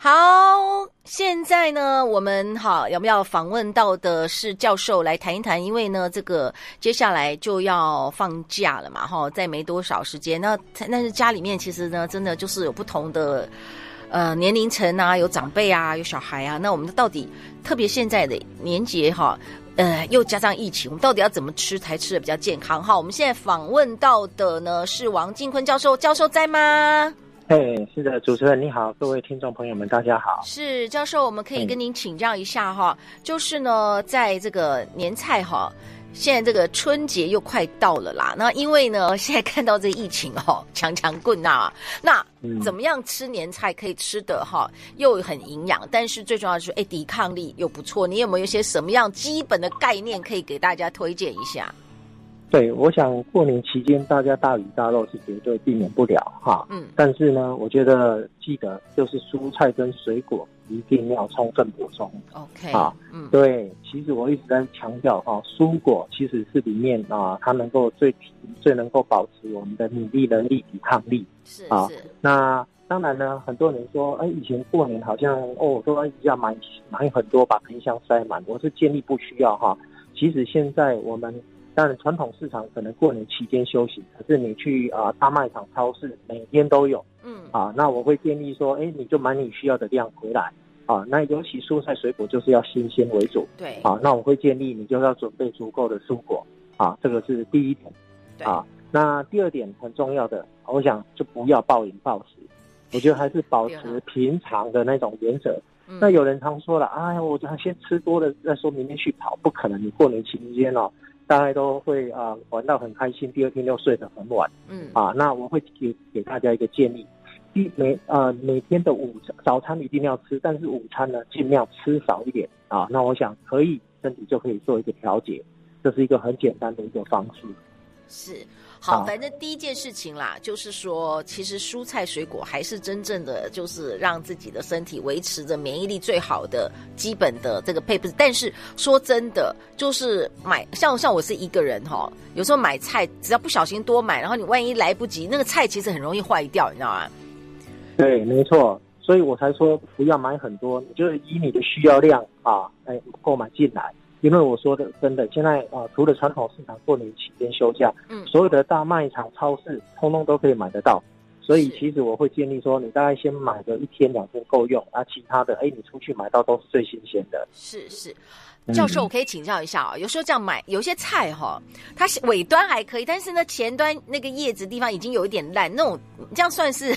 好，现在呢，我们好要不要访问到的是教授来谈一谈？因为呢，这个接下来就要放假了嘛，哈，再没多少时间。那但是家里面其实呢，真的就是有不同的呃年龄层啊，有长辈啊，有小孩啊。那我们到底特别现在的年节哈，呃，又加上疫情，我们到底要怎么吃才吃得比较健康？哈，我们现在访问到的呢是王进坤教授，教授在吗？嘿，是的，主持人你好，各位听众朋友们，大家好。是教授，我们可以跟您请教一下哈，就是呢，在这个年菜哈，现在这个春节又快到了啦。那因为呢，现在看到这疫情哦，强强棍呐，那怎么样吃年菜可以吃的哈，又很营养，但是最重要的是，哎，抵抗力又不错。你有没有一些什么样基本的概念可以给大家推荐一下？对，我想过年期间大家大鱼大肉是绝对避免不了哈。嗯，但是呢，我觉得记得就是蔬菜跟水果一定要充分补充。OK，啊，嗯，对，其实我一直在强调哈，蔬果其实是里面啊，它能够最最能够保持我们的免疫能力、抵抗力。是啊，是。那当然呢，很多人说，哎，以前过年好像哦，都要买买很多，把冰箱塞满。我是建议不需要哈。其实现在我们。但传统市场可能过年期间休息，可是你去啊大卖场、超市每天都有，嗯。啊，那我会建议说，哎，你就买你需要的量回来，啊，那尤其蔬菜水果就是要新鲜为主，对，啊，那我会建议你就要准备足够的蔬果，啊，这个是第一点，啊，那第二点很重要的，我想就不要暴饮暴食，我觉得还是保持平常的那种原则。那有人常说了，哎，我想先吃多了再说，明天去跑，不可能，你过年期间哦。大家都会啊玩到很开心，第二天又睡得很晚。嗯啊，那我会给给大家一个建议，一每啊每天的午早餐一定要吃，但是午餐呢尽量吃少一点啊。那我想可以身体就可以做一个调节，这是一个很简单的一个方式。是。好，反正第一件事情啦，就是说，其实蔬菜水果还是真正的，就是让自己的身体维持着免疫力最好的基本的这个配置。但是说真的，就是买像像我是一个人哈，有时候买菜只要不小心多买，然后你万一来不及，那个菜其实很容易坏掉，你知道吗？对，没错，所以我才说不要买很多，你就是以你的需要量啊，哎，购买进来。因为我说的真的，现在啊，除了传统市场过年期间休假，嗯，所有的大卖场、超市，通通都可以买得到。所以其实我会建议说，你大概先买个一天两天够用，啊，其他的，哎，你出去买到都是最新鲜的。是是，教授，我可以请教一下啊，有时候这样买，有些菜哈，它尾端还可以，但是呢，前端那个叶子地方已经有一点烂，那种这样算是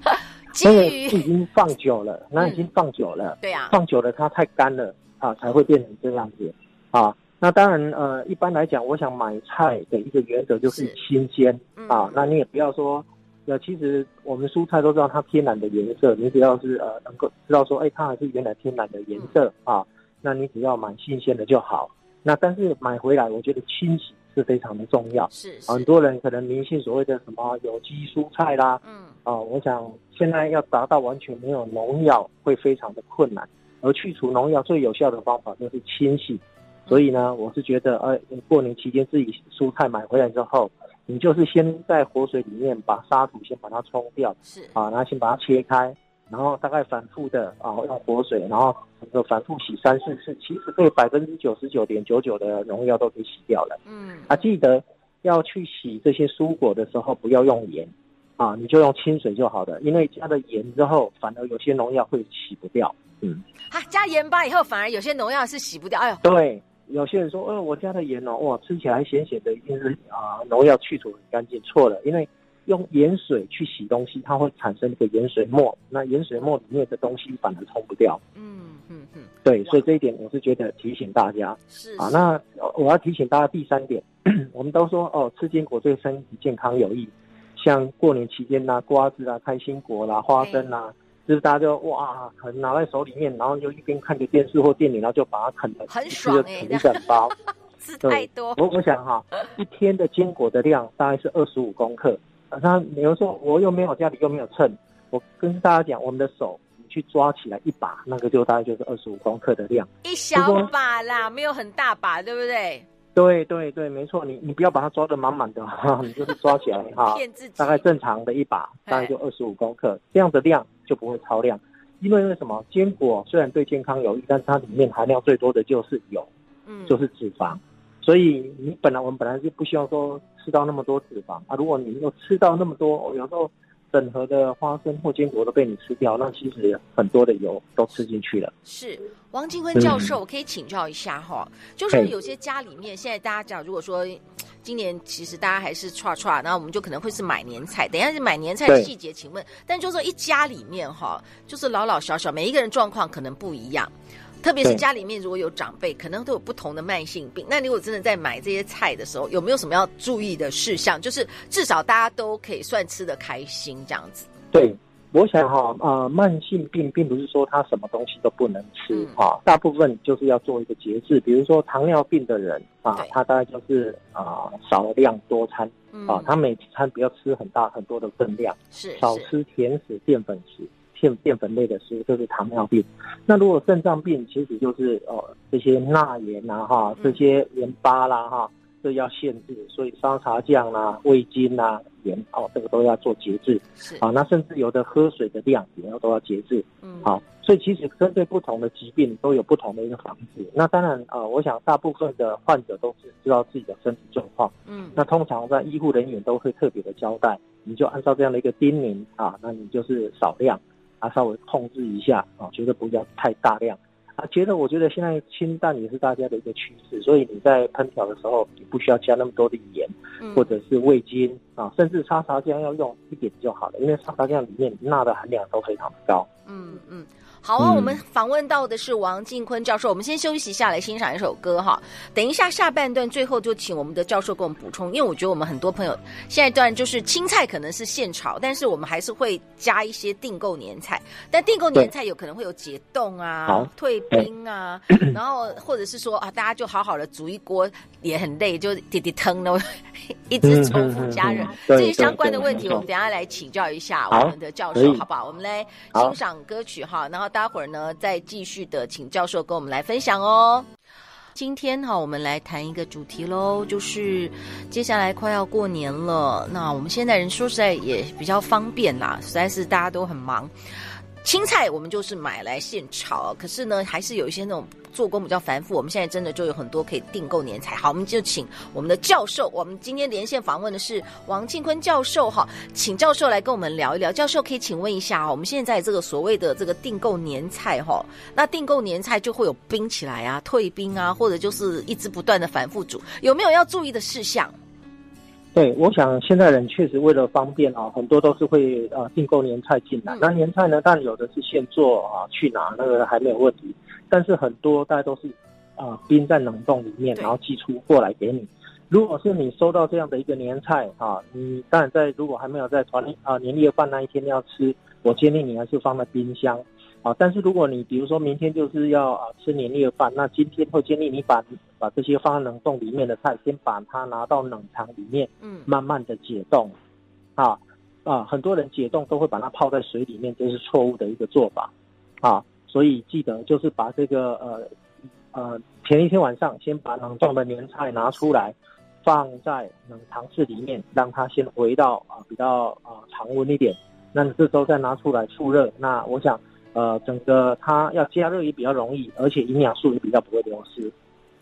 基于已经放久了，那已经放久了，对呀，放久了它太干了啊，才会变成这样子。啊，那当然，呃，一般来讲，我想买菜的一个原则就是新鲜啊。那你也不要说，呃，其实我们蔬菜都知道它天然的颜色，你只要是呃能够知道说，哎，它还是原来天然的颜色啊，那你只要买新鲜的就好。那但是买回来，我觉得清洗是非常的重要。是，很多人可能迷信所谓的什么有机蔬菜啦，嗯，啊，我想现在要达到完全没有农药会非常的困难，而去除农药最有效的方法就是清洗。所以呢，我是觉得，呃，过年期间自己蔬菜买回来之后，你就是先在活水里面把沙土先把它冲掉，是啊，然后先把它切开，然后大概反复的啊用活水，然后整个反复洗三四次，其实可以百分之九十九点九九的农药都可以洗掉了。嗯，啊，记得要去洗这些蔬果的时候不要用盐，啊，你就用清水就好了，因为加了盐之后，反而有些农药会洗不掉。嗯，啊，加盐巴以后，反而有些农药是洗不掉。哎呦，对。有些人说，呃，我家的盐哦，哇，吃起来咸咸的，一定是啊，农药去除很干净。错了，因为用盐水去洗东西，它会产生一个盐水沫，那盐水沫里面的东西反而冲不掉。嗯嗯嗯，对，所以这一点我是觉得提醒大家。是，啊，那我要提醒大家第三点，我们都说哦，吃坚果对身体健康有益，像过年期间呐，瓜子啊、开心果啦、花生啊。就是大家就哇，可能拿在手里面，然后就一边看着电视或电影，然后就把它啃了，很爽哎、欸，一整包，吃太多。我我想哈，一天的坚果的量大概是二十五公克。那比如说我又没有家里又没有秤，我跟大家讲，我们的手你去抓起来一把，那个就大概就是二十五公克的量，一小把啦，没有很大把，对不对？对对对，没错，你你不要把它抓得满满的哈，你就是抓起来哈，大概正常的一把，大概就二十五公克，这样的量就不会超量。因为为什么坚果虽然对健康有益，但是它里面含量最多的就是油，嗯，就是脂肪。所以你本来我们本来就不希望说吃到那么多脂肪啊，如果你又吃到那么多，有时候。整盒的花生或坚果都被你吃掉，那其实很多的油都吃进去了。是王金坤教授，我可以请教一下哈，嗯、就是有些家里面现在大家讲，如果说今年其实大家还是剉剉，那我们就可能会是买年菜。等一下是买年菜的细节，请问，但就是说一家里面哈，就是老老小小每一个人状况可能不一样。特别是家里面如果有长辈，可能都有不同的慢性病。那如果真的在买这些菜的时候，有没有什么要注意的事项？就是至少大家都可以算吃得开心这样子。对，我想哈，呃，慢性病并不是说他什么东西都不能吃啊，嗯、大部分就是要做一个节制。比如说糖尿病的人啊，他大概就是啊、呃、少量多餐啊，他每餐不要吃很大很多的分量，是少吃甜食、淀粉食。淀淀粉类的食物就是糖尿病，那如果肾脏病，其实就是哦这些钠盐啊哈，这些盐巴啦哈，这要限制，所以沙茶酱啦、味精啦、盐哦，这个都要做节制。是啊，那甚至有的喝水的量也要都要节制。嗯，好，所以其实针对不同的疾病都有不同的一个防治。那当然啊，我想大部分的患者都是知道自己的身体状况。嗯，那通常在医护人员都会特别的交代，你就按照这样的一个叮咛啊，那你就是少量。啊，稍微控制一下啊，觉得不要太大量啊。觉得我觉得现在清淡也是大家的一个趋势，所以你在烹调的时候，你不需要加那么多的盐，嗯、或者是味精啊，甚至沙茶酱要用一点就好了，因为沙茶酱里面钠的含量都非常的高。嗯嗯。好啊，我们访问到的是王进坤教授。我们先休息一下，来欣赏一首歌哈。等一下下半段最后就请我们的教授给我们补充，因为我觉得我们很多朋友现在段就是青菜可能是现炒，但是我们还是会加一些订购年菜。但订购年菜有可能会有解冻啊、退冰啊，然后或者是说啊，大家就好好的煮一锅也很累，就滴滴汤呢，一直重复加热这些相关的问题，我们等下来请教一下我们的教授，好不好？我们来欣赏歌曲哈，然后。待会儿呢，再继续的请教授跟我们来分享哦。今天哈，我们来谈一个主题喽，就是接下来快要过年了，那我们现在人说实在也比较方便啦，实在是大家都很忙。青菜我们就是买来现炒，可是呢，还是有一些那种做工比较繁复。我们现在真的就有很多可以订购年菜。好，我们就请我们的教授，我们今天连线访问的是王庆坤教授哈，请教授来跟我们聊一聊。教授可以请问一下，我们现在这个所谓的这个订购年菜哈，那订购年菜就会有冰起来啊、退冰啊，或者就是一直不断的反复煮，有没有要注意的事项？对，我想现在人确实为了方便啊，很多都是会呃订购年菜进来。嗯、那年菜呢，但有的是现做啊，去拿那个还没有问题。但是很多大家都是啊冰在冷冻里面，然后寄出过来给你。如果是你收到这样的一个年菜啊，你当然在如果还没有在团啊年夜饭那一天要吃，我建议你还是放在冰箱。啊，但是如果你比如说明天就是要啊吃年夜饭，那今天会建议你把把这些放在冷冻里面的菜，先把它拿到冷藏里面，嗯，慢慢的解冻，啊啊，很多人解冻都会把它泡在水里面，这是错误的一个做法，啊，所以记得就是把这个呃呃前一天晚上先把冷冻的年菜拿出来，放在冷藏室里面，让它先回到啊比较啊常温一点，那你这时候再拿出来复热，那我想。呃，整个它要加热也比较容易，而且营养素也比较不会流失。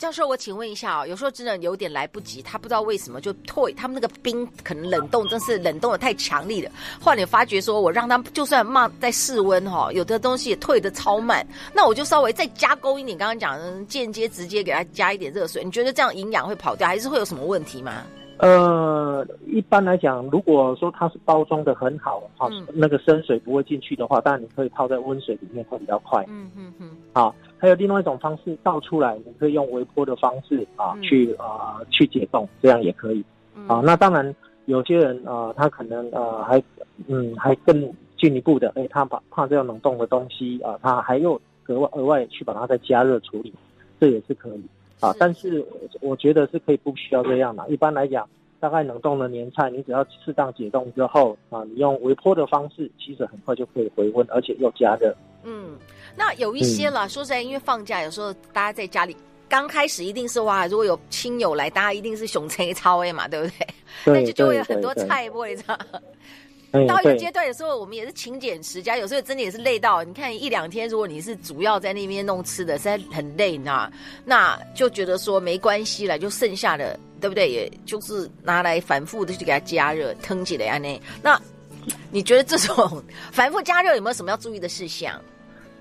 教授，我请问一下哦，有时候真的有点来不及，他不知道为什么就退，他们那个冰可能冷冻，真是冷冻的太强力了。后来你发觉说，我让他就算慢在室温哈，有的东西也退的超慢，那我就稍微再加工一点，刚刚讲的间接直接给他加一点热水，你觉得这样营养会跑掉，还是会有什么问题吗？呃，一般来讲，如果说它是包装的很好，哈、嗯，那个生水不会进去的话，当然你可以泡在温水里面会比较快。嗯嗯嗯。好，还有另外一种方式，倒出来，你可以用微波的方式啊，嗯、去啊去解冻，这样也可以。嗯、啊，那当然有些人啊，他可能呃还嗯还更进一步的，哎，他把怕这样冷冻的东西啊，他还又格外额外去把它再加热处理，这也是可以。啊，但是我觉得是可以不需要这样的。一般来讲，大概冷冻的年菜，你只要适当解冻之后啊，你用微波的方式，其实很快就可以回温，而且又加热。嗯，那有一些了，嗯、说实在，因为放假有时候大家在家里刚开始一定是哇，如果有亲友来，大家一定是熊菜超 A 嘛，对不对？对，那就就会有很多菜味这样。到一个阶段的时候，我们也是勤俭持家，有时候真的也是累到。你看一两天，如果你是主要在那边弄吃的，实在很累呢，那就觉得说没关系了，就剩下的，对不对？也就是拿来反复的去给它加热，腾起来啊那。那你觉得这种 反复加热有没有什么要注意的事项？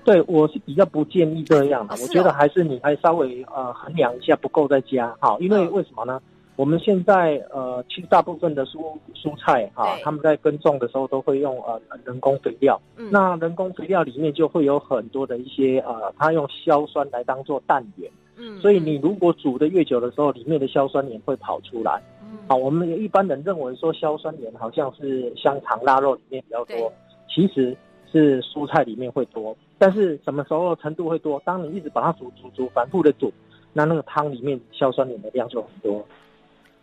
对，我是比较不建议这样的。我觉得还是你还稍微呃衡量一下，不够再加好，因为为什么呢？嗯我们现在呃，其实大部分的蔬蔬菜哈，他们在耕种的时候都会用呃人工肥料。嗯，那人工肥料里面就会有很多的一些呃，它用硝酸来当做氮源。嗯，所以你如果煮的越久的时候，里面的硝酸盐会跑出来。嗯，好，我们一般人认为说硝酸盐好像是香肠、腊肉里面比较多，其实是蔬菜里面会多。但是什么时候程度会多？当你一直把它煮煮煮，反复的煮，那那个汤里面硝酸盐的量就很多。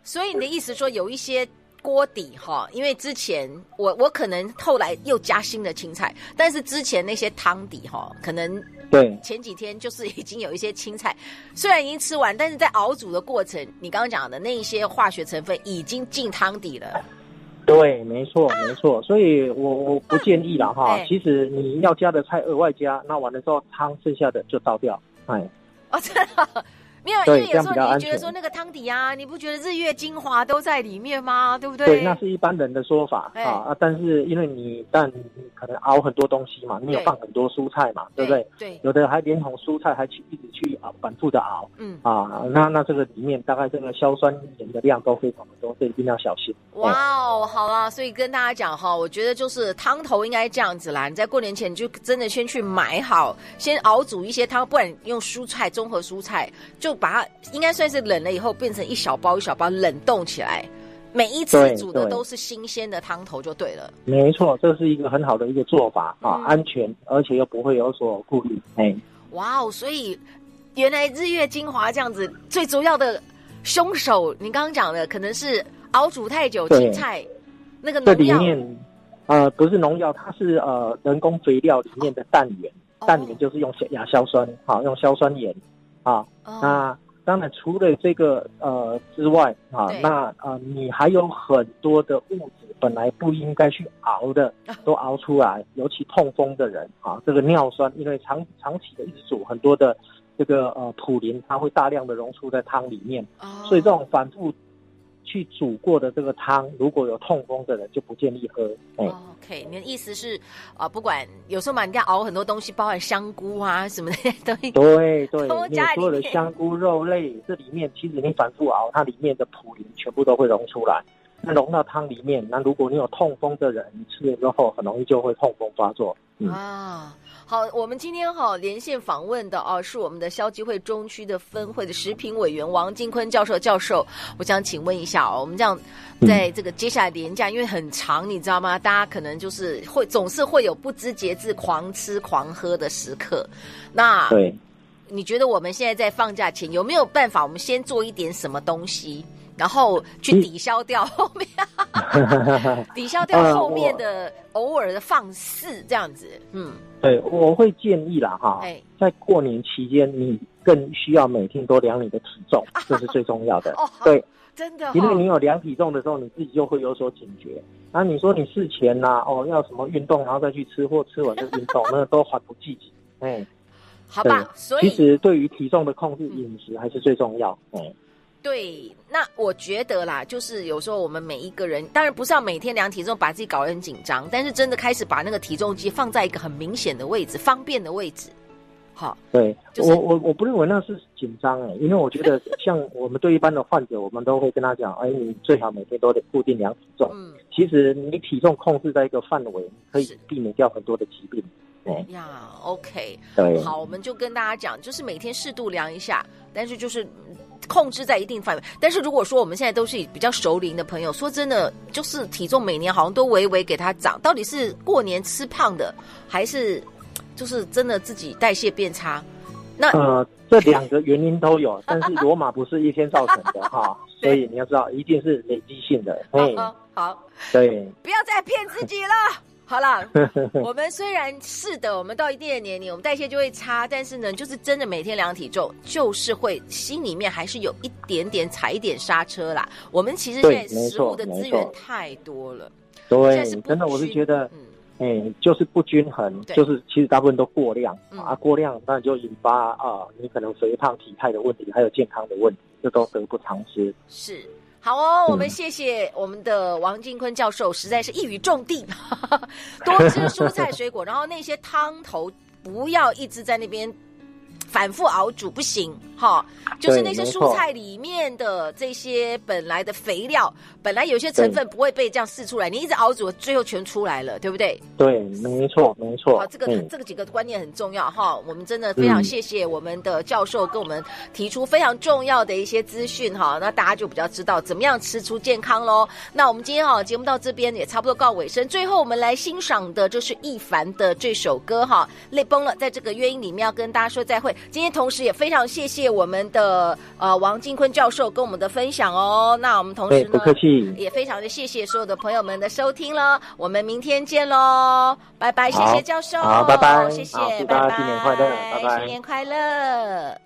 所以你的意思说有一些锅底哈，因为之前我我可能后来又加新的青菜，但是之前那些汤底哈，可能对前几天就是已经有一些青菜，虽然已经吃完，但是在熬煮的过程，你刚刚讲的那一些化学成分已经进汤底了。对，没错没错，所以我我不建议了哈。其实你要加的菜额外加，那完了之后汤剩下的就倒掉。哎，哦，真的。没有，因为有时候你觉得说那个汤底啊，你不觉得日月精华都在里面吗？对不对？对，那是一般人的说法啊啊！但是因为你，但你可能熬很多东西嘛，你有放很多蔬菜嘛，对，对不对？对，有的还连同蔬菜还去一直去熬，反复的熬。嗯啊，那那这个里面大概这个硝酸盐的量都非常的多，所以一定要小心。哇哦，好了，所以跟大家讲哈，我觉得就是汤头应该这样子啦。你在过年前就真的先去买好，先熬煮一些汤，不然用蔬菜综合蔬菜就。就把它应该算是冷了以后变成一小包一小包冷冻起来，每一次煮的都是新鲜的汤头就对了。对对没错，这是一个很好的一个做法啊，嗯、安全而且又不会有所顾虑。哎，哇哦！所以原来日月精华这样子最主要的凶手，你刚刚讲的可能是熬煮太久青菜那个农药。这里面呃不是农药，它是呃人工肥料里面的氮源，氮源就是用亚硝酸，好用硝酸盐。啊，那当然除了这个呃之外啊，那呃你还有很多的物质本来不应该去熬的，都熬出来，尤其痛风的人啊，这个尿酸，因为长长期的一直煮很多的这个呃普林，它会大量的溶出在汤里面，所以这种反复。去煮过的这个汤，如果有痛风的人就不建议喝。嗯 OK，你的意思是啊、呃，不管有时候嘛，你要熬很多东西，包含香菇啊什么的 都对对，你所有的香菇肉类，这里面其实你反复熬，它里面的普林全部都会溶出来，那溶到汤里面，那如果你有痛风的人，你吃了之后很容易就会痛风发作。嗯、啊。好，我们今天哈连线访问的哦，是我们的消基会中区的分会的食品委员王金坤教授。教授，我想请问一下哦，我们这样在这个接下来连假，因为很长，你知道吗？大家可能就是会总是会有不知节制、狂吃狂喝的时刻。那对，你觉得我们现在在放假前有没有办法？我们先做一点什么东西，然后去抵消掉后面，抵消掉后面的偶尔的放肆这样子？嗯。对，我会建议啦，哈，在过年期间，你更需要每天都量你的体重，这是最重要的。哦对，真的，因为你有量体重的时候，你自己就会有所警觉。那你说你事前呐，哦，要什么运动，然后再去吃，或吃完就运动，那都还不积极。哎，好吧，所以其实对于体重的控制，饮食还是最重要。嗯。对，那我觉得啦，就是有时候我们每一个人，当然不是要每天量体重，把自己搞得很紧张，但是真的开始把那个体重机放在一个很明显的位置、方便的位置。好，对、就是、我我我不认为那是紧张哎，因为我觉得像我们对一般的患者，我们都会跟他讲，哎，你最好每天都得固定量体重。嗯，其实你体重控制在一个范围，可以避免掉很多的疾病。对呀，OK，对，好，我们就跟大家讲，就是每天适度量一下，但是就是。控制在一定范围，但是如果说我们现在都是比较熟龄的朋友，说真的，就是体重每年好像都微微给它涨，到底是过年吃胖的，还是就是真的自己代谢变差？那呃，这两个原因都有，但是罗马不是一天造成的哈，所以你要知道，一定是累积性的。嗯，好，对，不要再骗自己了。好了，我们虽然是的，我们到一定的年龄，我们代谢就会差，但是呢，就是真的每天量体重，就是会心里面还是有一点点踩一点刹车啦。我们其实现在食物的资源太多了，对，真的我是觉得，嗯，哎、就是不均衡，就是其实大部分都过量、嗯、啊，过量那就引发啊，你可能肥胖体态的问题，还有健康的问题，这都得不偿失。是。好哦，我们谢谢我们的王金坤教授，实在是一语中的，多吃蔬菜水果，然后那些汤头不要一直在那边。反复熬煮不行，哈，就是那些蔬菜里面的这些本来的肥料，本来有些成分不会被这样试出来，你一直熬煮，最后全出来了，对不对？对，没错，没错。好，这个、嗯、这个几个观念很重要哈。我们真的非常谢谢我们的教授跟我们提出非常重要的一些资讯哈，那大家就比较知道怎么样吃出健康喽。那我们今天哈节目到这边也差不多告尾声，最后我们来欣赏的就是一凡的这首歌哈，泪崩了，在这个乐音里面要跟大家说再会。今天同时也非常谢谢我们的呃王金坤教授跟我们的分享哦。那我们同时呢，不客气，也非常的谢谢所有的朋友们的收听了。我们明天见喽，拜拜，谢谢教授，好，拜拜，谢谢，拜拜，新年快乐，拜拜，新年快乐。